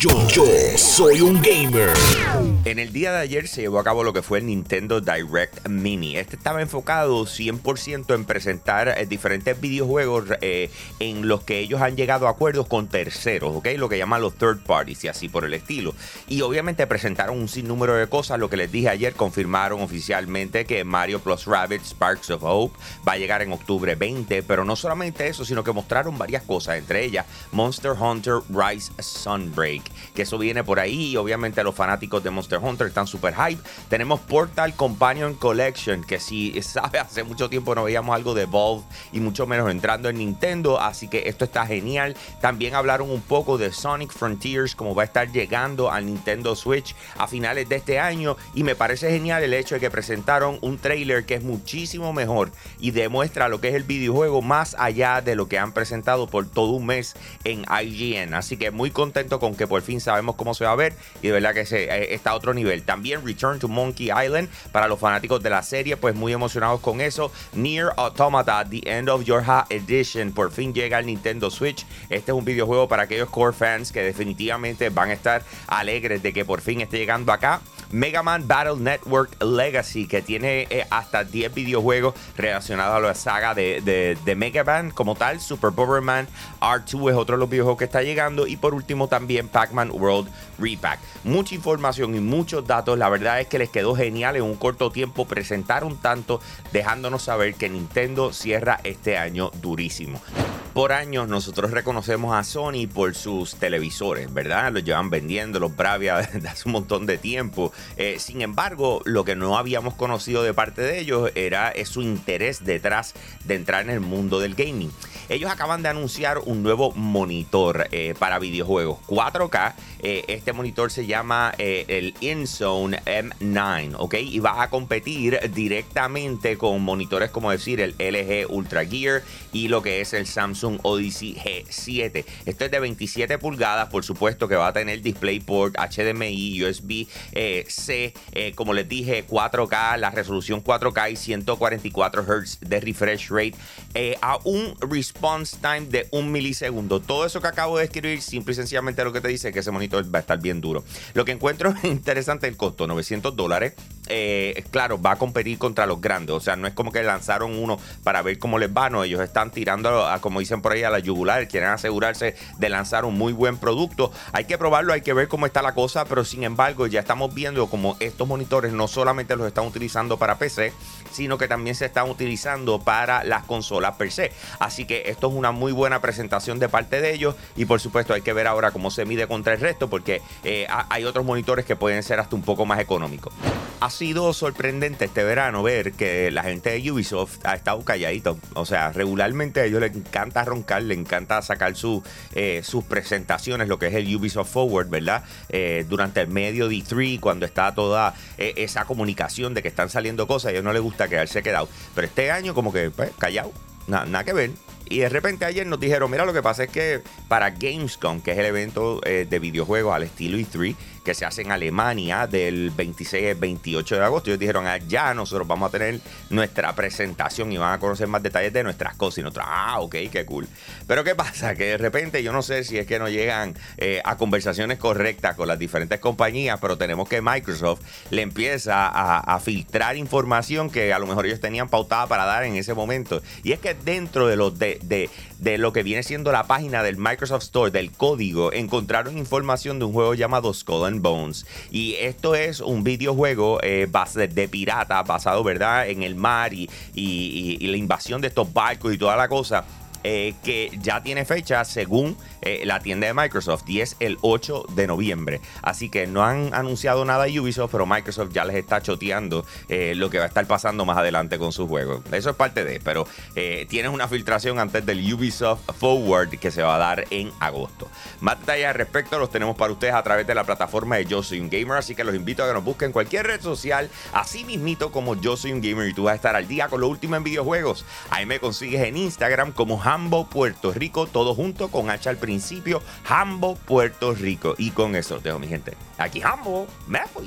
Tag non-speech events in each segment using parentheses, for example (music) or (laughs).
Yo, yo soy un gamer. En el día de ayer se llevó a cabo lo que fue el Nintendo Direct Mini. Este estaba enfocado 100% en presentar eh, diferentes videojuegos eh, en los que ellos han llegado a acuerdos con terceros, ¿ok? Lo que llaman los third parties y así por el estilo. Y obviamente presentaron un sinnúmero de cosas. Lo que les dije ayer, confirmaron oficialmente que Mario Plus Rabbit Sparks of Hope va a llegar en octubre 20. Pero no solamente eso, sino que mostraron varias cosas, entre ellas Monster Hunter Rise Sunbreak que eso viene por ahí. Y obviamente los fanáticos de Monster Hunter están super hype. Tenemos Portal Companion Collection, que si (laughs) sabe, hace mucho tiempo no veíamos algo de Evolve y mucho menos entrando en Nintendo. Así que esto está genial. También hablaron un poco de Sonic Frontiers, como va a estar llegando al Nintendo Switch a finales de este año. Y me parece genial el hecho de que presentaron un trailer que es muchísimo mejor y demuestra lo que es el videojuego más allá de lo que han presentado por todo un mes en IGN. Así que muy contento con que por fin sabemos cómo se va a ver y de verdad que se, eh, está a otro nivel. También Return to Monkey Island para los fanáticos de la serie, pues muy emocionados con eso. Near Automata, The End of Your Edition, por fin llega al Nintendo Switch. Este es un videojuego para aquellos core fans que definitivamente van a estar alegres de que por fin esté llegando acá. Mega Man Battle Network Legacy, que tiene eh, hasta 10 videojuegos relacionados a la saga de, Mega Man como tal. Super Bomberman R2 es otro de los videojuegos que está llegando. Y por último también Pac-Man World Repack. Mucha información y muchos datos. La verdad es que les quedó genial en un corto tiempo presentar un tanto, dejándonos saber que Nintendo cierra este año durísimo por años nosotros reconocemos a Sony por sus televisores, ¿verdad? Los llevan vendiendo, los Bravia (laughs) desde hace un montón de tiempo. Eh, sin embargo, lo que no habíamos conocido de parte de ellos era su interés detrás de entrar en el mundo del gaming. Ellos acaban de anunciar un nuevo monitor eh, para videojuegos 4K. Eh, este monitor se llama el InZone M9, ¿ok? Y va a competir directamente con monitores como decir el LG Ultra Gear y lo que es el Samsung Odyssey G7. Esto es de 27 pulgadas, por supuesto que va a tener DisplayPort, HDMI, USB-C, como les dije, 4K, la resolución 4K y 144 Hz de refresh rate a un response time de un milisegundo. Todo eso que acabo de escribir, simple y sencillamente lo que te dice es que ese monitor va a estar bien duro. Lo que encuentro (laughs) interesante el costo, 900 dólares. Eh, claro, va a competir contra los grandes. O sea, no es como que lanzaron uno para ver cómo les va. No, ellos están tirando, a, como por ahí, a la yugular. Quieren asegurarse de lanzar un muy buen producto. Hay que probarlo, hay que ver cómo está la cosa. Pero sin embargo, ya estamos viendo como estos monitores no solamente los están utilizando para PC, sino que también se están utilizando para las consolas per se. Así que esto es una muy buena presentación de parte de ellos y por supuesto hay que ver ahora cómo se mide contra el resto porque eh, hay otros monitores que pueden ser hasta un poco más económicos. Ha sido sorprendente este verano ver que la gente de Ubisoft ha estado calladito. O sea, regularmente a ellos les encanta roncar, les encanta sacar eh, sus presentaciones, lo que es el Ubisoft Forward, ¿verdad? Eh, durante el medio de 3 cuando está toda esa comunicación de que están saliendo cosas, a ellos no les gusta quedarse quedado. Pero este año como que pues, callado, nada que ver. Y de repente ayer nos dijeron, mira, lo que pasa es que para Gamescom, que es el evento eh, de videojuegos al estilo E3, que se hace en Alemania del 26 al 28 de agosto. Ellos dijeron, allá nosotros vamos a tener nuestra presentación y van a conocer más detalles de nuestras cosas. Y nosotros, ah, ok, qué cool. Pero ¿qué pasa? Que de repente yo no sé si es que no llegan eh, a conversaciones correctas con las diferentes compañías, pero tenemos que Microsoft le empieza a, filtrar información que a lo mejor ellos tenían pautada para dar en ese momento. Y es que dentro de los de, de, de lo que viene siendo la página del Microsoft Store, del código, encontraron información de un juego llamado Skull and Bones. Y esto es un videojuego eh, de pirata basado, ¿verdad?, en el mar y, y la invasión de estos barcos y toda la cosa. Eh, que ya tiene fecha según eh, la tienda de Microsoft y es el 8 de noviembre. Así que no han anunciado nada Ubisoft, pero Microsoft ya les está choteando eh, lo que va a estar pasando más adelante con sus juegos. Eso es parte de, pero tienes una filtración antes del Ubisoft Forward que se va a dar en agosto. Más detalles al respecto los tenemos para ustedes a través de la plataforma de Yo Soy un Gamer, así que los invito a que nos busquen en cualquier red social, así mismito como Yo Soy un Gamer y tú vas a estar al día con lo último en videojuegos. Ahí me consigues en Instagram como Hambo Puerto Rico, todo junto con H al principio, Hambo Puerto Rico. Y con eso los dejo, mi gente. Aquí Hambo, me fui.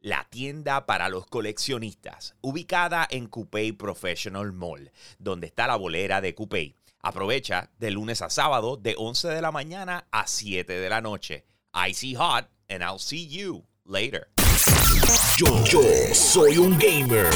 la tienda para los coleccionistas, ubicada en Coupé Professional Mall, donde está la bolera de Coupé. Aprovecha de lunes a sábado de 11 de la mañana a 7 de la noche. Icy Hot and I'll see you later. Yo, yo soy un gamer.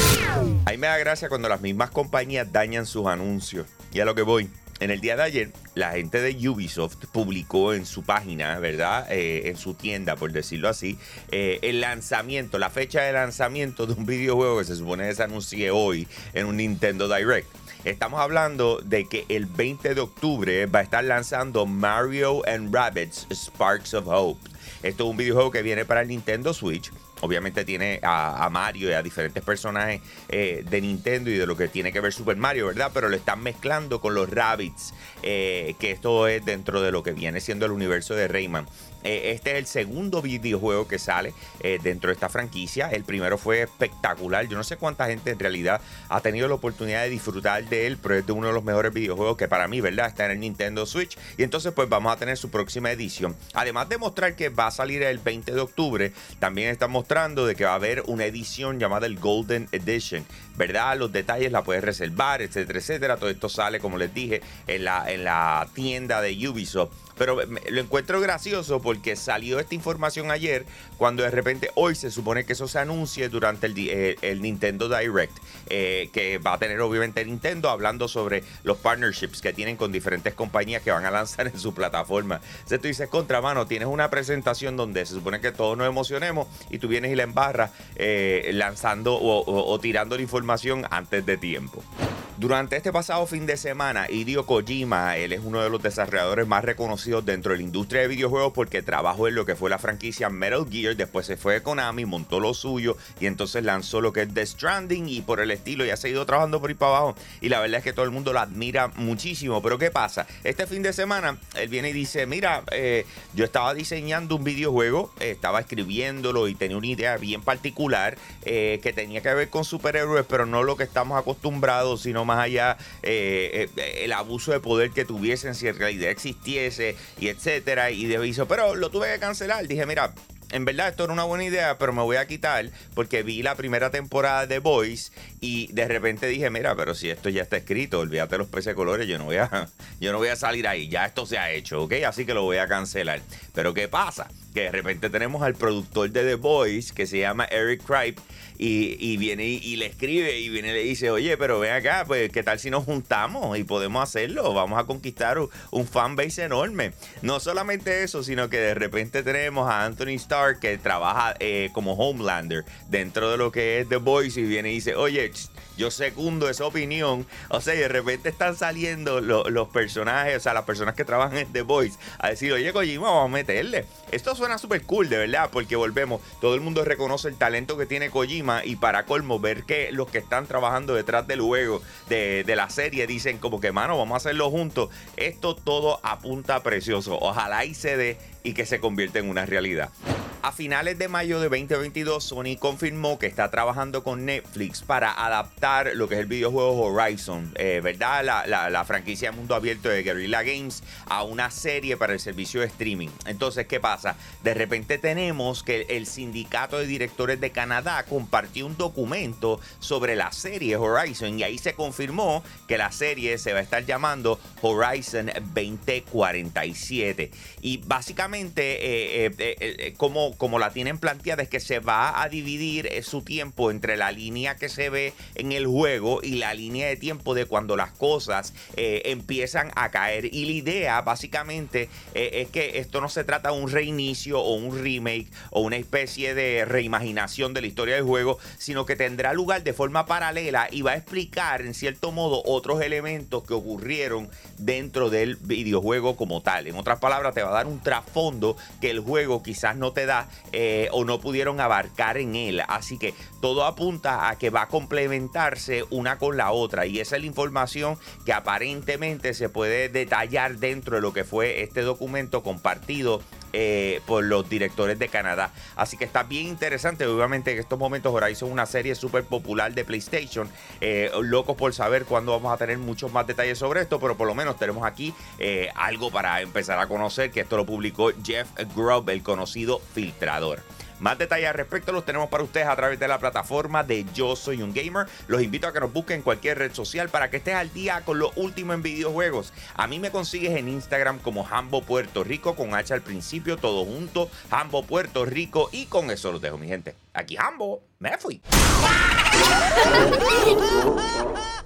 Ahí me da gracia cuando las mismas compañías dañan sus anuncios. Y a lo que voy. En el día de ayer, la gente de Ubisoft publicó en su página, ¿verdad? Eh, en su tienda, por decirlo así, eh, el lanzamiento, la fecha de lanzamiento de un videojuego que se supone que se anuncie hoy en un Nintendo Direct. Estamos hablando de que el 20 de octubre va a estar lanzando Mario and Rabbids Sparks of Hope. Esto es un videojuego que viene para el Nintendo Switch obviamente tiene a, Mario y a diferentes personajes eh, de Nintendo y de lo que tiene que ver Super Mario, ¿verdad? Pero lo están mezclando con los Rabbits, eh, que esto es dentro de lo que viene siendo el universo de Rayman. Eh, este es el segundo videojuego que sale dentro de esta franquicia. El primero fue espectacular. Yo no sé cuánta gente en realidad ha tenido la oportunidad de disfrutar de él, pero es de uno de los mejores videojuegos que para mí, ¿verdad? Está en el Nintendo Switch. Y entonces pues vamos a tener su próxima edición. Además de mostrar que va a salir el 20 de octubre, también está mostrando de que va a haber una edición llamada el Golden Edition, ¿verdad? Los detalles la puedes reservar, etcétera, etcétera. Todo esto sale, como les dije, en la, en la tienda de Ubisoft. Pero lo encuentro gracioso porque salió esta información ayer, cuando de repente hoy se supone que eso se anuncie durante el, eh, Nintendo Direct, eh, que va a tener obviamente Nintendo hablando sobre los partnerships que tienen con diferentes compañías que van a lanzar en su plataforma. Entonces tú dices, contra mano, tienes una presentación donde se supone que todos nos emocionemos y tú vienes y la embarras eh, lanzando o tirando la información antes de tiempo. Durante este pasado fin de semana, Hideo Kojima, él es uno de los desarrolladores más reconocidos dentro de la industria de videojuegos porque trabajó en lo que fue la franquicia Metal Gear, después se fue a Konami, montó lo suyo y entonces lanzó lo que es The Stranding y por el estilo y ha seguido trabajando por ahí para abajo y la verdad es que todo el mundo lo admira muchísimo. Pero ¿qué pasa? Este fin de semana él viene y dice, mira, eh, yo estaba diseñando un videojuego, estaba escribiéndolo y tenía una idea bien particular eh, que tenía que ver con superhéroes, pero no lo que estamos acostumbrados, sino más allá eh, eh, el abuso de poder que tuviesen si en realidad existiese y etcétera. Y de aviso, pero lo tuve que cancelar. Dije, mira, en verdad esto era una buena idea, pero me voy a quitar porque vi la primera temporada de Boys y de repente dije, mira, pero si esto ya está escrito, olvídate los peces de colores, yo no voy a, (laughs) yo no voy a salir ahí, ya esto se ha hecho, ¿ok? Así que lo voy a cancelar. Pero ¿qué pasa? Que de repente tenemos al productor de The Boys que se llama Eric Kripe y, viene y, le escribe y viene y le dice, oye, pero ven acá, pues qué tal si nos juntamos y podemos hacerlo, vamos a conquistar un, un fanbase enorme. No solamente eso, sino que de repente tenemos a Anthony Starr que trabaja eh, como Homelander dentro de lo que es The Voice y viene y dice, oye, yo secundo esa opinión. O sea, y de repente están saliendo los personajes, o sea, las personas que trabajan en The Voice, a decir, oye, Kojima, vamos a meterle. Esto suena súper cool, de verdad, porque volvemos, todo el mundo reconoce el talento que tiene Kojima y para colmo, ver que los que están trabajando detrás del juego, de, de la serie, dicen como que, mano, vamos a hacerlo juntos. Esto todo apunta precioso. Ojalá y se dé y que se convierta en una realidad. A finales de mayo de 2022, Sony confirmó que está trabajando con Netflix para adaptar lo que es el videojuego Horizon, eh, ¿verdad? La, franquicia de mundo abierto de Guerrilla Games a una serie para el servicio de streaming. Entonces, ¿qué pasa? De repente tenemos que el sindicato de directores de Canadá compartió un documento sobre la serie Horizon y ahí se confirmó que la serie se va a estar llamando Horizon 2047. Y básicamente, eh, eh, como como la tienen planteada, es que se va a dividir eh, su tiempo entre la línea que se ve en el juego y la línea de tiempo de cuando las cosas eh, empiezan a caer. Y la idea, básicamente, eh, es que esto no se trata de un reinicio o un remake o una especie de reimaginación de la historia del juego, sino que tendrá lugar de forma paralela y va a explicar, en cierto modo, otros elementos que ocurrieron dentro del videojuego como tal. En otras palabras, te va a dar un trasfondo que el juego quizás no te da Eh, o no pudieron abarcar en él. Así que todo apunta a que va a complementarse una con la otra y esa es la información que aparentemente se puede detallar dentro de lo que fue este documento compartido eh, por los directores de Canadá. Así que está bien interesante. Obviamente en estos momentos Horizon es una serie súper popular de PlayStation. Eh, locos por saber cuándo vamos a tener muchos más detalles sobre esto, pero por lo menos tenemos aquí eh, algo para empezar a conocer, que esto lo publicó Jeff Grubb, el conocido filtrador. Más detalles al respecto los tenemos para ustedes a través de la plataforma de Yo Soy un Gamer. Los invito a que nos busquen en cualquier red social para que estés al día con lo último en videojuegos. A mí me consigues en Instagram como Hambo Puerto Rico con H al principio, todo junto, Hambo Puerto Rico y con eso los dejo mi gente. Aquí Hambo, me fui. (laughs)